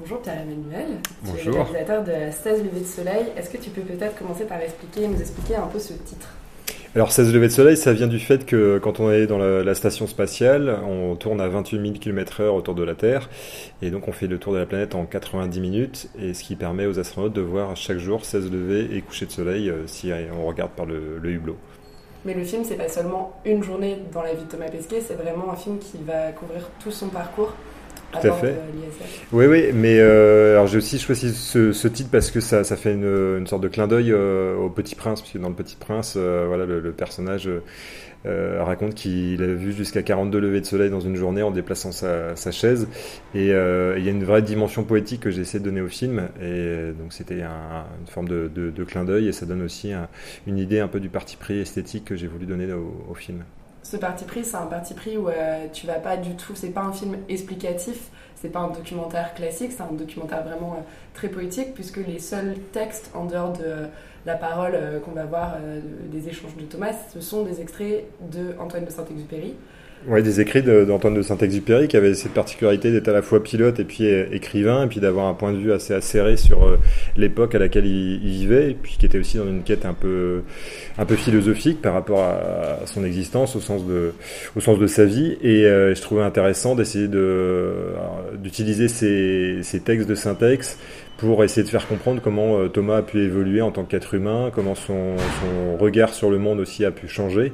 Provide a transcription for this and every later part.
Bonjour Pierre-Emmanuel. Bonjour. Tu es réalisateur de 16 levées de soleil. Est-ce que tu peux peut-être commencer par expliquer, nous expliquer un peu ce titre? Alors 16 levées de soleil, ça vient du fait que quand on est dans la, la station spatiale, on tourne à 28 000 km/h autour de la Terre, et donc on fait le tour de la planète en 90 minutes, et ce qui permet aux astronautes de voir chaque jour 16 levées et coucher de soleil euh, si on regarde par le, le hublot. Mais le film, c'est pas seulement une journée dans la vie de Thomas Pesquet, c'est vraiment un film qui va couvrir tout son parcours. Tout à fait. Oui, oui, mais euh, alors j'ai aussi choisi ce, ce, titre parce que ça, ça fait une, une, sorte de clin d'œil euh, au Petit Prince, puisque dans le Petit Prince, euh, voilà, le, le personnage euh, raconte qu'il a vu jusqu'à 42 levées de soleil dans une journée en déplaçant sa, sa chaise, et euh, il y a une vraie dimension poétique que j'ai essayé de donner au film, et donc c'était un, une forme de, de, de clin d'œil, et ça donne aussi un, une idée un peu du parti pris esthétique que j'ai voulu donner au, au film ce parti pris, c'est un parti pris où euh, tu vas pas du tout, c'est pas un film explicatif, c'est pas un documentaire classique, c'est un documentaire vraiment euh, très poétique, puisque les seuls textes en dehors de euh, la parole qu'on va voir des échanges de Thomas, ce sont des extraits de Antoine de Saint-Exupéry. Oui, des écrits d'Antoine de, de Saint-Exupéry qui avait cette particularité d'être à la fois pilote et puis écrivain, et puis d'avoir un point de vue assez acéré sur euh, l'époque à laquelle il, vivait, et puis qui était aussi dans une quête un peu, un peu philosophique par rapport à, son existence, au sens de, au sens de sa vie. Et euh, je trouvais intéressant d'essayer d'utiliser ces, ces textes de syntaxe pour essayer de faire comprendre comment euh, Thomas a pu évoluer en tant qu'être humain, comment son, regard sur le monde aussi a pu changer.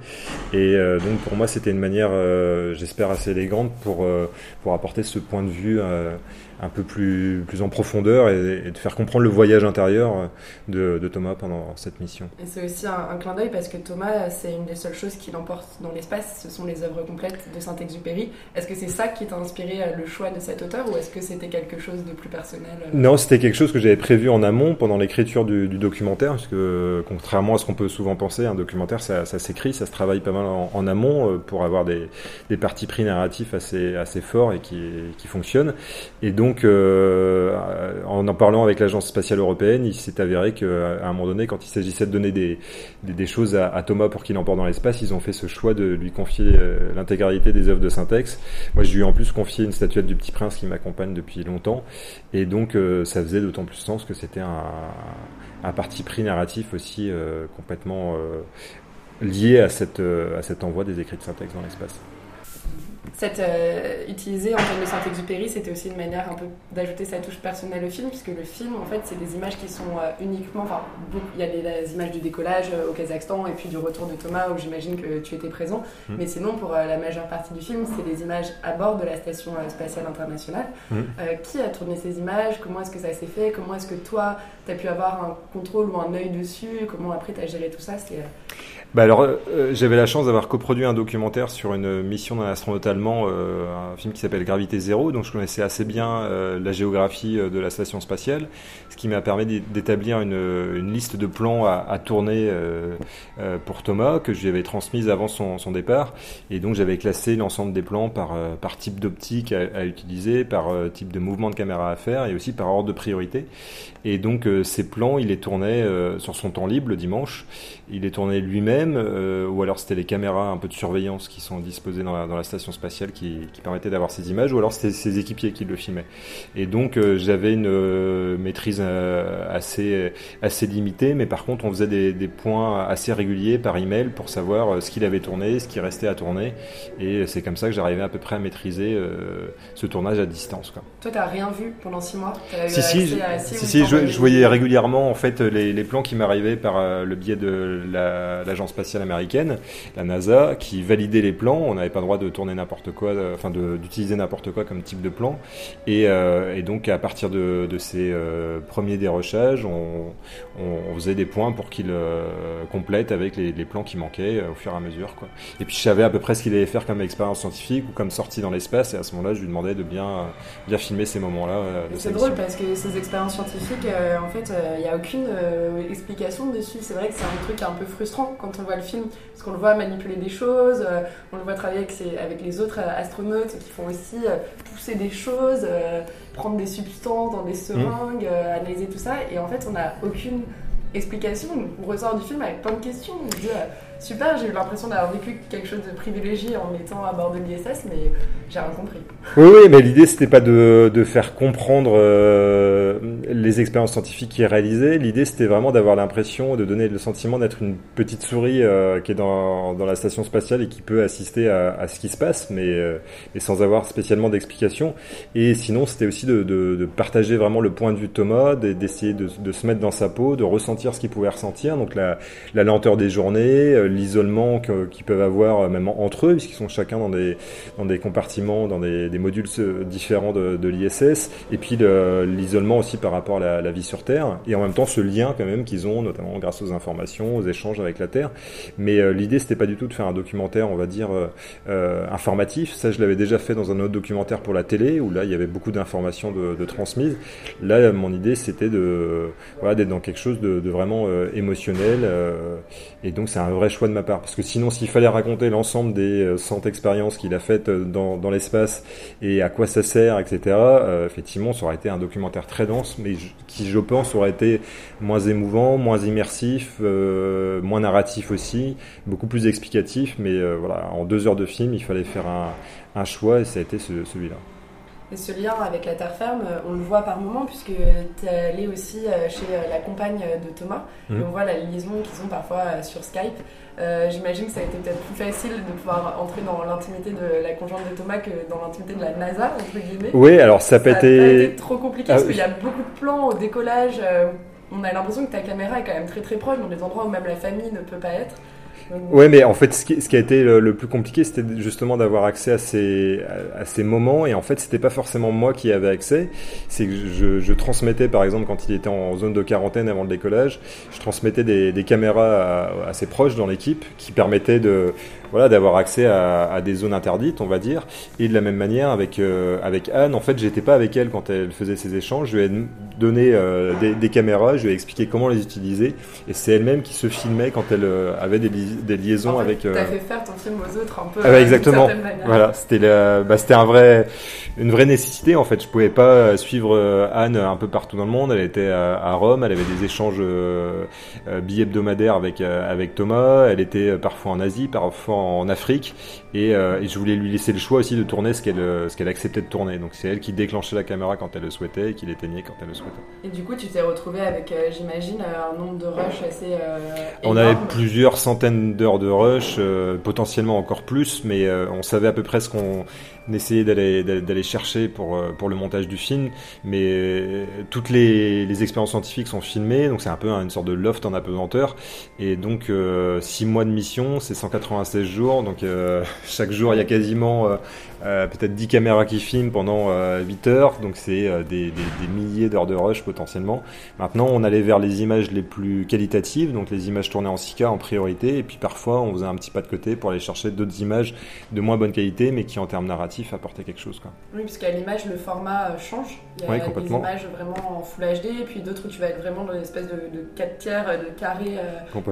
Et euh, donc pour moi, c'était une manière, euh, j'espère, assez élégante pour, euh, pour apporter ce point de vue euh, un peu plus, plus en profondeur et, et, de faire comprendre le voyage intérieur de, de Thomas pendant cette mission. Et c'est aussi un, un clin d'œil parce que Thomas, c'est une des seules choses qui l'emporte dans l'espace, ce sont les œuvres complètes de Saint-Exupéry. Est-ce que c'est ça qui t'a inspiré le choix de cet auteur ou est-ce que c'était quelque chose de plus personnel Non, c'était quelque chose que j'avais prévu en amont pendant l'écriture du, du, documentaire, parce que contrairement à ce qu'on peut souvent penser, un documentaire ça, ça s'écrit, ça se travaille pas mal en, en amont pour avoir des, des partis pris narratifs assez, assez forts et qui, qui fonctionnent. Et donc donc, euh, en en parlant avec l'agence spatiale européenne, il s'est avéré qu'à un moment donné, quand il s'agissait de donner des, des, choses à, Thomas pour qu'il emporte dans l'espace, ils ont fait ce choix de lui confier euh, l'intégralité des œuvres de Syntex. Moi, je lui ai en plus confié une statuette du Petit Prince qui m'accompagne depuis longtemps, et donc euh, ça faisait d'autant plus sens que c'était un, un, parti pris narratif aussi complètement lié à, cette, à cet envoi des écrits de Syntex dans l'espace cette euh, utiliser en termes de Saint-Exupéry, c'était aussi une manière un peu d'ajouter sa touche personnelle au film, puisque le film, en fait, c'est des images qui sont euh, uniquement, enfin, il y a les, les, images du décollage euh, au Kazakhstan et puis du retour de Thomas où j'imagine que tu étais présent, mmh. mais sinon pour euh, la majeure partie du film, c'est des images à bord de la station spatiale internationale. Mmh. qui a tourné ces images Comment est-ce que ça s'est fait Comment est-ce que toi, tu as pu avoir un contrôle ou un œil dessus Comment après tu as géré tout ça bah alors, euh, j'avais la chance d'avoir coproduit un documentaire sur une mission d'un astronaute allemand, euh, un film qui s'appelle Gravité Zéro, donc je connaissais assez bien euh, la géographie de la station spatiale, ce qui m'a permis d'établir une, une, liste de plans à, tourner pour Thomas, que je lui avais transmise avant son, son départ, et donc j'avais classé l'ensemble des plans par, par type d'optique à, à, utiliser, par type de mouvement de caméra à faire, et aussi par ordre de priorité. Et donc ces plans, il les tournait sur son temps libre le dimanche, il les tournait lui-même euh, ou alors c'était les caméras un peu de surveillance qui sont disposées dans la, dans la station spatiale qui, qui permettaient d'avoir ces images, ou alors c'était ses équipiers qui le filmaient. Et donc euh, j'avais une euh, maîtrise euh, assez, assez limitée, mais par contre on faisait des, des points assez réguliers par email pour savoir euh, ce qu'il avait tourné, ce qui restait à tourner, et c'est comme ça que j'arrivais à peu près à maîtriser euh, ce tournage à distance. Quoi. Toi t'as rien vu pendant six mois? Si, si, je, si, si je, je, voyais régulièrement en fait les, les plans qui m'arrivaient par le biais de l'agence la, spatiale américaine, la NASA, qui validait les plans. On n'avait pas le droit de tourner n'importe quoi, enfin d'utiliser n'importe quoi comme type de plan. Et, euh, et, donc à partir de, de ces euh, premiers dérochages, on, on, faisait des points pour qu'il euh, complète avec les, les, plans qui manquaient euh, au fur et à mesure. Quoi. Et puis je savais à peu près ce qu'il allait faire comme expérience scientifique ou comme sortie dans l'espace. Et à ce moment-là, je lui demandais de bien, bien filmer ces moments-là. Euh, c'est drôle parce que ces expériences scientifiques, en fait, il n'y a aucune explication dessus. C'est vrai que c'est un truc un peu frustrant quand on voit le film, parce qu'on le voit manipuler des choses, euh, on le voit travailler avec, ses, avec les autres euh, astronautes qui font aussi euh, pousser des choses, euh, prendre des substances dans des seringues, mmh. analyser tout ça, et en fait on n'a aucune explication. On ressort du film avec plein de questions. On se dit, super, j'ai eu l'impression d'avoir vécu quelque chose de privilégié en étant à bord de l'ISS, mais j'ai rien compris. Oui, oui, mais l'idée c'était pas de, de, faire comprendre euh, les expériences scientifiques qui est réalisées. L'idée c'était vraiment d'avoir l'impression, de donner le sentiment d'être une petite souris euh, qui est dans, dans, la station spatiale et qui peut assister à, ce qui se passe, mais, euh, mais sans avoir spécialement d'explication. Et sinon, c'était aussi de, partager vraiment le point de vue de Thomas, d'essayer de, se mettre dans sa peau, de ressentir ce qu'il pouvait ressentir, donc la, lenteur des journées, euh, l'isolement qu'ils peuvent avoir même entre eux, puisqu'ils sont chacun dans des, dans des compartiments, dans des, des modules différents de, de l'ISS, et puis l'isolement aussi par rapport à la, vie sur Terre, et en même temps ce lien quand même qu'ils ont, notamment grâce aux informations, aux échanges avec la Terre. Mais euh, l'idée, c'était pas du tout de faire un documentaire, on va dire, euh, euh, informatif. Ça, je l'avais déjà fait dans un autre documentaire pour la télé, où là, il y avait beaucoup d'informations de, de, transmises. Là, mon idée, c'était de voilà, d'être dans quelque chose de, vraiment émotionnel, et donc c'est un vrai choix de ma part, parce que sinon, s'il fallait raconter l'ensemble des 100 expériences qu'il a faites dans, l'espace et à quoi ça sert, etc., effectivement, ça aurait été un documentaire très dense, qui, je pense, aurait été moins émouvant, moins immersif, euh, moins narratif aussi, beaucoup plus explicatif. Mais euh, voilà, en deux heures de film, il fallait faire un, choix et ça a été ce, celui-là. Et ce lien avec la terre ferme, on le voit par moments, puisque tu es allé aussi euh, chez la compagne de Thomas, mmh. et on voit la liaison qu'ils ont parfois sur Skype. Euh, J'imagine que ça a été peut-être plus facile de pouvoir entrer dans l'intimité de la conjointe de Thomas que dans l'intimité de la NASA, entre guillemets. Oui, alors ça, ça a été... été... trop compliqué, ah, parce qu'il y a beaucoup de plans au décollage. Euh, on a l'impression que ta caméra est quand même très très proche, dans des endroits où même la famille ne peut pas être. Ouais, mais en fait, ce qui, a été le, plus compliqué, c'était justement d'avoir accès à ces, à, ces moments. Et en fait, c'était pas forcément moi qui avais accès. C'est que je, transmettais, par exemple, quand il était en zone de quarantaine avant le décollage, je transmettais des, caméras à, ses proches dans l'équipe qui permettaient de, voilà, d'avoir accès à, des zones interdites, on va dire. Et de la même manière avec euh, avec Anne, en fait, j'étais pas avec elle quand elle faisait ses échanges. Je lui ai donné euh, des, caméras, je lui ai expliqué comment les utiliser, et c'est elle-même qui se filmait quand elle euh, avait des, des liaisons en fait, avec. T'as fait faire ton film aux autres un peu. Ah bah, exactement. Voilà, c'était bah, c'était un vrai une vraie nécessité en fait. Je pouvais pas suivre Anne un peu partout dans le monde. Elle était à, Rome, elle avait des échanges euh, billets hebdomadaires avec avec Thomas. Elle était parfois en Asie, parfois en Afrique et, euh, et, je voulais lui laisser le choix aussi de tourner ce qu'elle ce qu'elle acceptait de tourner. Donc c'est elle qui déclenchait la caméra quand elle le souhaitait et qui l'éteignait quand elle le souhaitait. Et du coup, tu t'es retrouvé avec, euh, j'imagine, un nombre de rushs assez. Euh, on avait plusieurs centaines d'heures de rush, euh, potentiellement encore plus, mais euh, on savait à peu près ce qu'on essayait d'aller d'aller chercher pour pour le montage du film. Mais toutes les, les expériences scientifiques sont filmées, donc c'est un peu une sorte de loft en apesanteur. Et donc six mois de mission, c'est 196 jours, donc chaque jour, il y a quasiment euh, euh, peut-être 10 caméras qui filment pendant euh, 8 heures, donc c'est euh, des, des, des, milliers d'heures de rush potentiellement. Maintenant, on allait vers les images les plus qualitatives, donc les images tournées en 6K en priorité, et puis parfois on faisait un petit pas de côté pour aller chercher d'autres images de moins bonne qualité, mais qui en termes narratifs apportaient quelque chose. Quoi. Oui, parce qu'à l'image, le format change. Il y a oui, des images vraiment en Full HD, et puis d'autres où tu vas être vraiment dans une espèce de, de 4 tiers, de carré,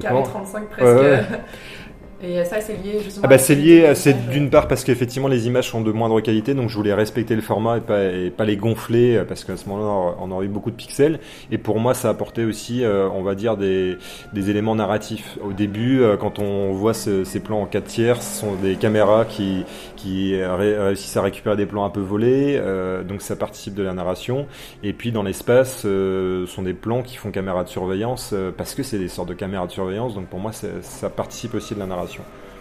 carré 35 presque. Ouais, ouais. Et ça, c'est lié justement. Ah bah c'est lié, c'est d'une part parce qu'effectivement les images sont de moindre qualité, donc je voulais respecter le format et pas, et pas les gonfler parce qu'à ce moment-là on aurait eu beaucoup de pixels. Et pour moi, ça apportait aussi, euh, on va dire, des, des éléments narratifs. Au début, euh, quand on voit ce, ces plans en 4 tiers, ce sont des caméras qui, qui réussissent à récupérer des plans un peu volés, euh, donc ça participe de la narration. Et puis dans l'espace, euh, sont des plans qui font caméra de surveillance euh, parce que c'est des sortes de caméras de surveillance, donc pour moi ça participe aussi de la narration.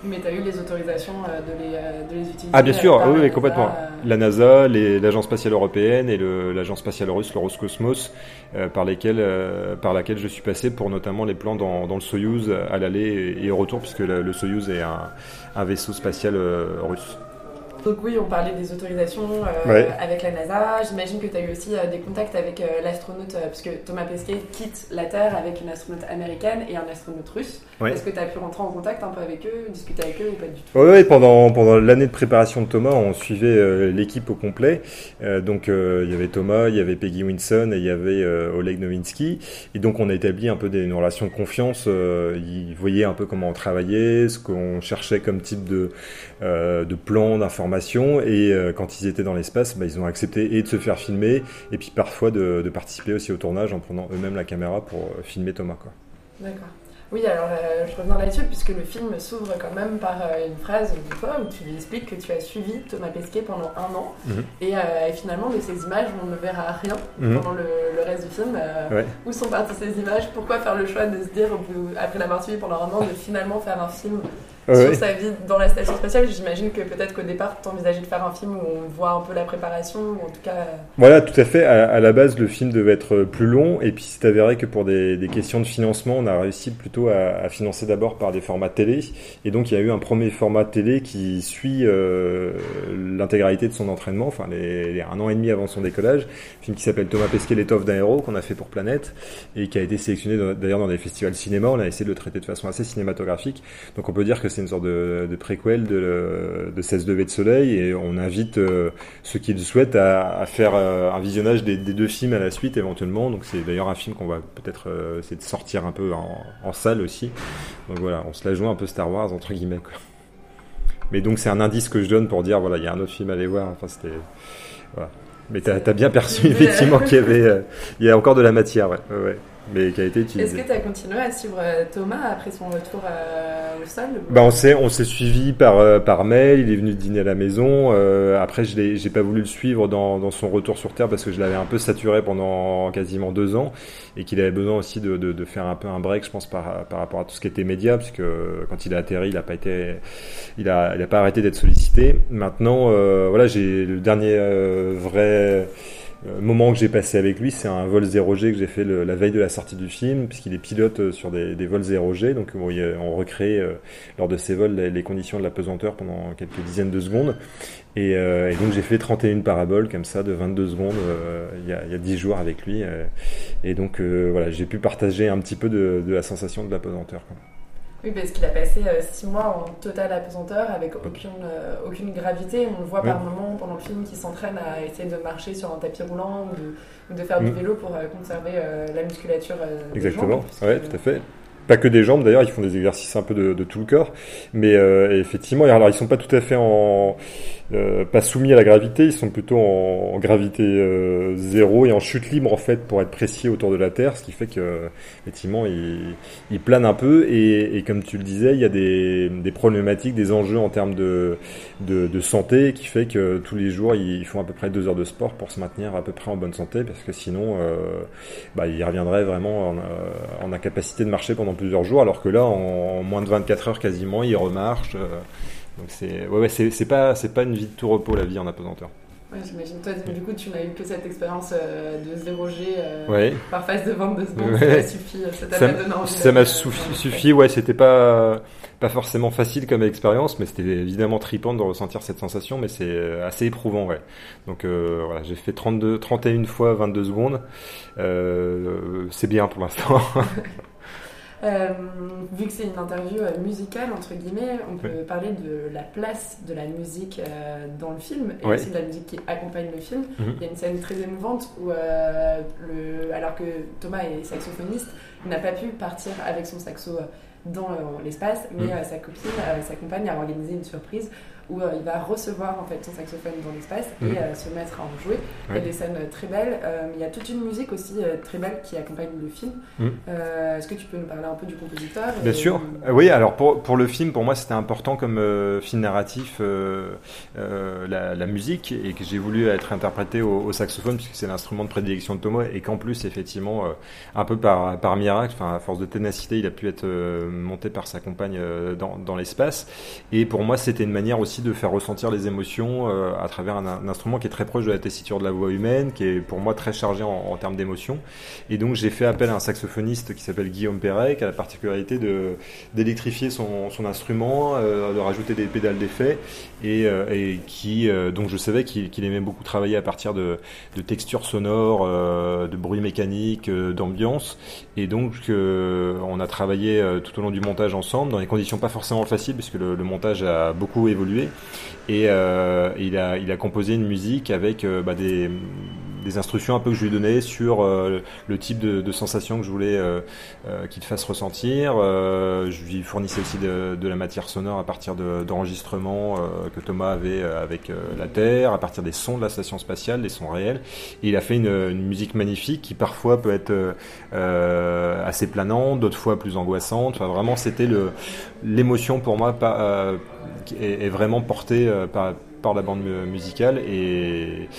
Mais tu as eu les autorisations euh, de les, euh, de les utiliser Ah bien sûr, oui, oui complètement. La NASA, l'Agence spatiale européenne et l'Agence spatiale russe, le Roscosmos, euh, par, euh, laquelle je suis passé pour notamment les plans dans, dans le Soyuz à l'aller et, au retour, puisque le, le Soyuz est un, un vaisseau spatial russe. Donc oui, on parlait des autorisations euh, ouais. avec la NASA. J'imagine que tu as eu aussi euh, des contacts avec euh, l'astronaute, puisque Thomas Pesquet quitte la Terre avec une astronaute américaine et un astronaute russe. Ouais. Est-ce que tu as pu rentrer en contact un peu avec eux, discuter avec eux ou pas du tout? Oui, ouais, pendant, pendant l'année de préparation de Thomas, on suivait l'équipe au complet. donc il y avait Thomas, il y avait Peggy Winson et il y avait Oleg Nowinski. Et donc on a établi un peu des, une relation de confiance. ils voyaient un peu comment on travaillait, ce qu'on cherchait comme type de, de plan, d'information et euh, quand ils étaient dans l'espace, bah, ils ont accepté et de se faire filmer et puis parfois de, de participer aussi au tournage en prenant eux-mêmes la caméra pour euh, filmer Thomas. D'accord. Oui, alors euh, je reviens là-dessus, puisque le film s'ouvre quand même par euh, une phrase de toi où tu lui expliques que tu as suivi Thomas Pesquet pendant un an, Mhm. et, euh, et finalement de ces images, on ne verra rien Mhm. pendant le, le reste du film. Ouais. Où sont parties ces images? Pourquoi faire le choix de se dire, après l'avoir suivi pendant un an, de finalement faire un film Ouais, sur sa vie dans la station spatiale J'imagine que peut-être qu'au départ, tu envisageais de faire un film où on voit un peu la préparation, ou en tout cas. euh, Voilà, tout à fait. À, à la base, le film devait être plus long, et puis c'est avéré que pour des, des questions de financement, on a réussi plutôt à, à financer d'abord par des formats télé. Et donc, il y a eu un premier format télé qui suit euh, l'intégralité de son entraînement, enfin les, les- un an et demi avant son décollage. Un film qui s'appelle Thomas Pesquet, l'étoffe d'un héros, qu'on a fait pour Planète, et qui a été sélectionné d'ailleurs dans des festivals cinéma. On a essayé de le traiter de façon assez cinématographique. Donc, on peut dire que c'est une sorte de, de préquel de, de 16 degrés de soleil, et on invite euh, ceux qui le souhaitent à, à faire euh, un visionnage des, des deux films à la suite éventuellement. Donc c'est d'ailleurs un film qu'on va peut-être euh, essayer de sortir un peu en, en salle aussi. Donc voilà, on se la joue un peu Star Wars entre guillemets. Quoi. Mais donc c'est un indice que je donne pour dire voilà, il y a un autre film à aller voir. Enfin c'était voilà. Mais t'as as bien perçu effectivement qu'il y avait, euh, il y a encore de la matière, ouais. Mais qui a été Est-ce utilisée. que tu as continué à suivre euh, Thomas après son retour euh, au sol Bah on s'est on s'est suivi par euh, par mail. Il est venu dîner à la maison. Euh, après je j'ai pas voulu le suivre dans dans son retour sur terre parce que je l'avais un peu saturé pendant quasiment deux ans et qu'il avait besoin aussi de, de de faire un peu un break je pense par par rapport à tout ce qui était média parce que quand il a atterri il a pas été il a il a pas arrêté d'être sollicité. Maintenant voilà j'ai le dernier vrai moment que j'ai passé avec lui, c'est un vol 0G que j'ai fait le- la veille de la sortie du film, puisqu'il est pilote euh, sur des, des vols 0G, donc bon, on recrée euh, lors de ces vols les, les conditions de la pesanteur pendant quelques dizaines de secondes. Et, euh, et donc j'ai fait 31 paraboles comme ça de 22 secondes euh, il, y a, il y a 10 jours avec lui. euh, et donc euh, voilà, j'ai pu partager un petit peu de, de la sensation de la pesanteur. quoi. Oui, parce qu'il a passé 6 mois en totale apesanteur avec aucune, euh, aucune gravité. On le voit par moments pendant le film qui s'entraîne à essayer de marcher sur un tapis roulant ou de, ou de faire du Mm. vélo pour euh, conserver euh, la musculature. euh, des Exactement, jambes, puisque- ouais, tout à fait. Pas que des jambes, d'ailleurs, ils font des exercices un peu de, de tout le corps, mais euh, effectivement, alors ils sont pas tout à fait en euh, pas soumis à la gravité, ils sont plutôt en, gravité euh, zéro et en chute libre en fait pour être précis autour de la Terre, ce qui fait que effectivement ils, ils planent un peu et, et comme tu le disais, il y a des, des problématiques, des enjeux en termes de, de, de santé qui fait que tous les jours ils font à peu près deux heures de sport pour se maintenir à peu près en bonne santé parce que sinon euh, bah, ils reviendraient vraiment en, euh, en incapacité de marcher pendant plusieurs jours alors que là en, en moins de 24 heures quasiment ils remarchent. Euh, donc c'est ouais, ouais c'est pas c'est pas une vie de tout repos la vie en apesanteur. Ouais, j'imagine. Toi, du coup, tu n'as eu que cette expérience euh, de 0G euh, Ouais. par phase de 22 secondes. Ouais. Ça suffit. Ça t'a Ça donné envie ça m'a suffi, euh, suffi, ouais, c'était pas pas forcément facile comme expérience, mais c'était évidemment tripant de ressentir cette sensation, mais c'est euh, assez éprouvant, ouais. Donc euh, voilà, j'ai fait 32, 31 fois 22 secondes, euh, c'est bien pour l'instant. Euh, vu que c'est une interview euh, musicale, entre guillemets, on peut parler de la place de la musique euh, dans le film et aussi de la musique qui accompagne le film. Mhm. Il y a une scène très émouvante où, euh, le, alors que Thomas est saxophoniste, il n'a pas pu partir avec son saxo dans l'espace, mais Mhm. sa copine, sa compagne a organisé une surprise où euh, il va recevoir en fait son saxophone dans l'espace Mhm. et euh, se mettre à en jouer. Il y a des scènes euh, très belles, euh, mais il y a toute une musique aussi très belle qui accompagne le film. Mhm. Est-ce que tu peux nous parler un peu du compositeur Bien et- sûr. Oui, alors pour, pour le film, pour moi, c'était important comme film narratif, la, la musique, et que j'ai voulu être interprété au, au saxophone, puisque c'est l'instrument de prédilection de Thomas, et qu'en plus, effectivement, un peu par, par miracle, à force de ténacité, il a pu être monté par sa compagne dans, dans l'espace. Et pour moi, c'était une manière aussi de faire ressentir les émotions euh, à travers un, instrument qui est très proche de la tessiture de la voix humaine, qui est pour moi très chargé en, termes d'émotions. Et donc, j'ai fait appel à un saxophoniste qui s'appelle Guillaume Perret, qui a la particularité d'électrifier son, instrument, euh, de rajouter des pédales d'effet, et, euh, qui, donc je savais qu'il aimait beaucoup travailler à partir de, de textures sonores, de bruits mécaniques, d'ambiance, et donc on a travaillé tout au long du montage ensemble, dans des conditions pas forcément faciles, puisque le montage a beaucoup évolué, et euh, il, a, composé une musique avec euh, bah, des des instructions un peu que je lui donnais sur le type de, sensation que je voulais qu'il fasse ressentir. je lui fournissais aussi de, la matière sonore à partir d'enregistrements que Thomas avait avec la Terre, à partir des sons de la station spatiale, des sons réels. Il a fait une, musique magnifique qui parfois peut être assez planante, d'autres fois plus angoissante. Vraiment, c'était l'émotion pour moi pas, est, vraiment portée par par la bande musicale et,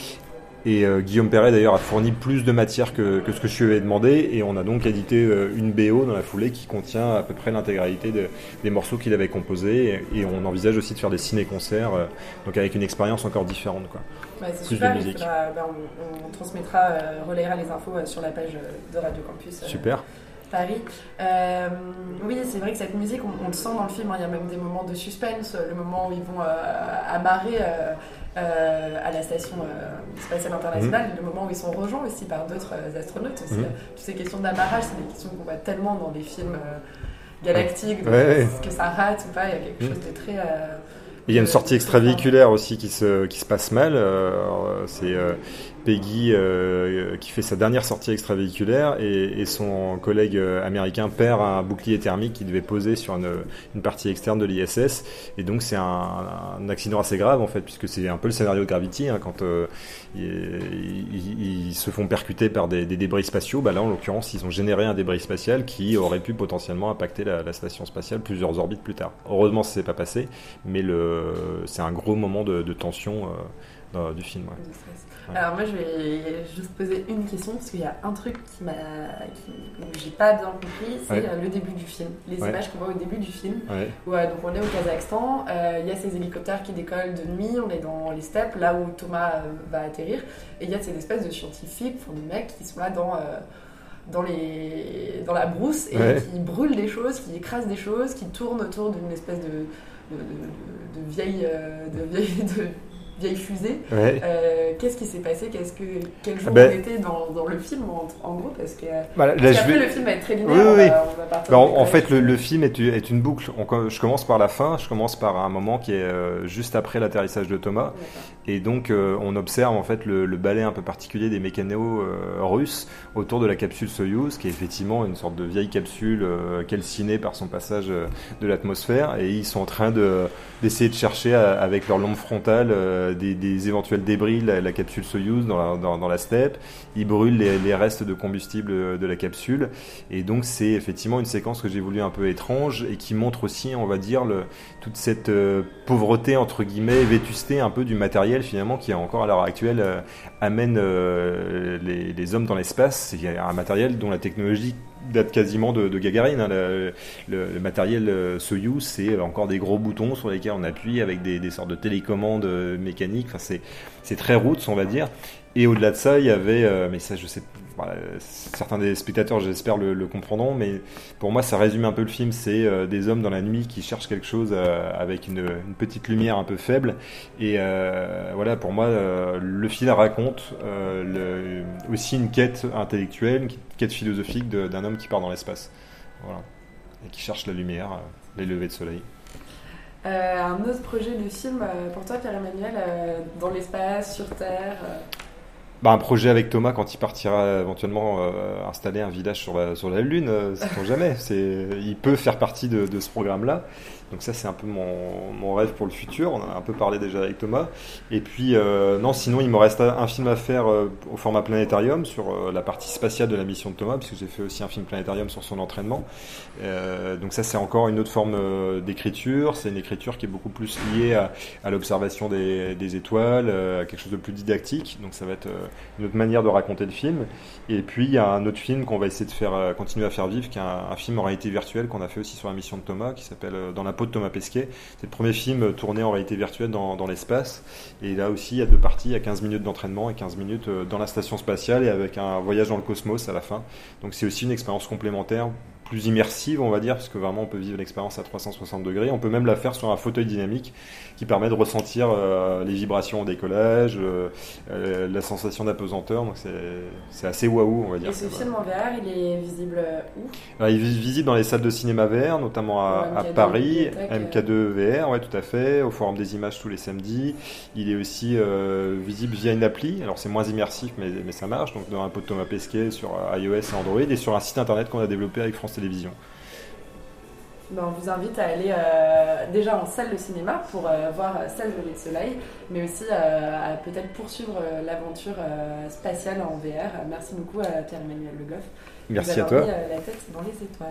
et euh, Guillaume Perret d'ailleurs a fourni plus de matière que, ce que je lui avais demandé et on a donc édité euh, une BO dans la foulée qui contient à peu près l'intégralité des morceaux qu'il avait composés et, on envisage aussi de faire des ciné-concerts euh, donc avec une expérience encore différente. Quoi. c'est super, bah, on, transmettra, relayera les infos sur la page de Radio Campus. Super. Paris. oui, c'est vrai que cette musique, on, le sent dans le film, hein. il y a même des moments de suspense, le moment où ils vont amarrer euh, à la station euh, spatiale internationale, mhm. le moment où ils sont rejoints aussi par d'autres euh, astronautes. Aussi. Mhm. Toutes ces questions d'amarrage, c'est des questions qu'on voit tellement dans les films galactiques, est-ce que ça rate ou pas, il y a quelque mhm. chose de très... Il y a une sortie extravéhiculaire aussi qui se, qui se passe mal. c'est Peggy euh, qui fait sa dernière sortie extravéhiculaire et, son collègue euh, américain perd un bouclier thermique qui devait poser sur une, une partie externe de l'ISS et donc c'est un, accident assez grave en fait puisque c'est un peu le scénario de Gravity hein, quand euh, ils, se font percuter par des, des, débris spatiaux. Bah là en l'occurrence ils ont généré un débris spatial qui aurait pu potentiellement impacter la, la station spatiale plusieurs orbites plus tard. Heureusement ça s'est pas passé mais le c'est un gros moment de, de tension du film ouais. Alors moi je vais juste poser une question parce qu'il y a un truc qui m'a, que j'ai pas bien compris, c'est euh, le début du film, les images qu'on voit au début du film. Où, euh, donc on est au Kazakhstan, euh, il y a ces hélicoptères qui décollent de nuit, on est dans les steppes, là où Thomas va atterrir, et il y a ces espèces de scientifiques, enfin, des mecs qui sont là dans dans, les, dans la brousse et qui brûlent des choses, qui écrasent des choses, qui tournent autour d'une espèce de, de, de, de vieille, de, vieille de, vieille fusée. Euh, qu'est-ce qui s'est passé? Qu'est-ce que quel jour ben, on était dans, dans, le film en, gros? Parce que bah, le film va être très linéaire. Bah, en, fait, le, film est, est, une boucle. je commence par la fin. Je commence par un moment qui est euh, juste après l'atterrissage de Thomas, et donc euh, on observe en fait le, le, balai un peu particulier des mécanos russes autour de la capsule Soyuz, qui est effectivement une sorte de vieille capsule calcinée par son passage de l'atmosphère, et ils sont en train de d'essayer de chercher avec leur lampe frontale euh, des, éventuels débris de la, capsule Soyuz dans la, dans, la steppe. Ils brûlent les, restes de combustible de la capsule. Et donc c'est effectivement une séquence que j'ai voulu un peu étrange et qui montre aussi, on va dire, toute cette euh, pauvreté, entre guillemets, vétusté un peu du matériel finalement qui encore à l'heure actuelle euh, amène les, les, hommes dans l'espace. C'est un matériel dont la technologie date quasiment de, de Gagarine. Hein. Le, le, matériel euh, Soyuz, c'est encore des gros boutons sur lesquels on appuie avec des, des sortes de télécommandes euh, mécaniques. Enfin, c'est très roots, on va dire. Et au-delà de ça, il y avait, euh, mais ça, je sais, certains des spectateurs, j'espère, le, comprendront, mais pour moi, ça résume un peu le film. C'est euh, des hommes dans la nuit qui cherchent quelque chose euh, avec une, petite lumière un peu faible. Et voilà, pour moi, le film raconte aussi une quête intellectuelle, une quête philosophique d'un homme qui part dans l'espace. Voilà. Et qui cherche la lumière, les levées de soleil. un autre projet de film pour toi, Pierre-Emmanuel, dans l'espace, sur Terre bah, un projet avec Thomas quand il partira éventuellement euh, installer un village sur la, sur la Lune, euh, c'est jamais. C'est, il peut faire partie de, de ce programme-là. Donc ça, c'est un peu mon, mon, rêve pour le futur. On a un peu parlé déjà avec Thomas. Et puis, euh, non, sinon, il me reste un film à faire euh, au format planétarium sur euh, la partie spatiale de la mission de Thomas, puisque j'ai fait aussi un film planétarium sur son entraînement. Donc ça, c'est encore une autre forme d'écriture. C'est une écriture qui est beaucoup plus liée à, à l'observation des, des, étoiles, à quelque chose de plus didactique. Donc ça va être une autre manière de raconter le film. Et puis, il y a un autre film qu'on va essayer de faire continuer à faire vivre, qui est un, un film en réalité virtuelle qu'on a fait aussi sur la mission de Thomas, qui s'appelle Dans la peau de Thomas Pesquet. C'est le premier film tourné en réalité virtuelle dans, dans l'espace. Et là aussi, il y a deux parties, il y a 15 minutes d'entraînement et 15 minutes euh, dans la station spatiale et avec un voyage dans le cosmos à la fin. Donc c'est aussi une expérience complémentaire plus immersive, on va dire, parce que vraiment on peut vivre l'expérience à 360 degrés. On peut même la faire sur un fauteuil dynamique qui permet de ressentir euh, les vibrations au décollage, euh, euh, la sensation d'apesanteur. Donc c'est assez waouh, on va dire. Et ce film en VR, il est visible où? Alors, Il est visible dans les salles de cinéma VR, notamment à, à Paris, MK2 VR, ouais, tout à fait, au Forum des images tous les samedis. Il est aussi visible via une appli. Alors c'est moins immersif, mais, mais ça marche. Donc dans un pot de Thomas Pesquet sur iOS et Android et sur un site internet qu'on a développé avec France Télévisions. Ben, on vous invite à aller euh, déjà en salle de cinéma pour euh, voir Salle de soleil, mais aussi euh, à peut-être poursuivre l'aventure spatiale en VR. Merci beaucoup à Pierre-Emmanuel Le Goff. Merci à toi. Mis, la tête dans les étoiles.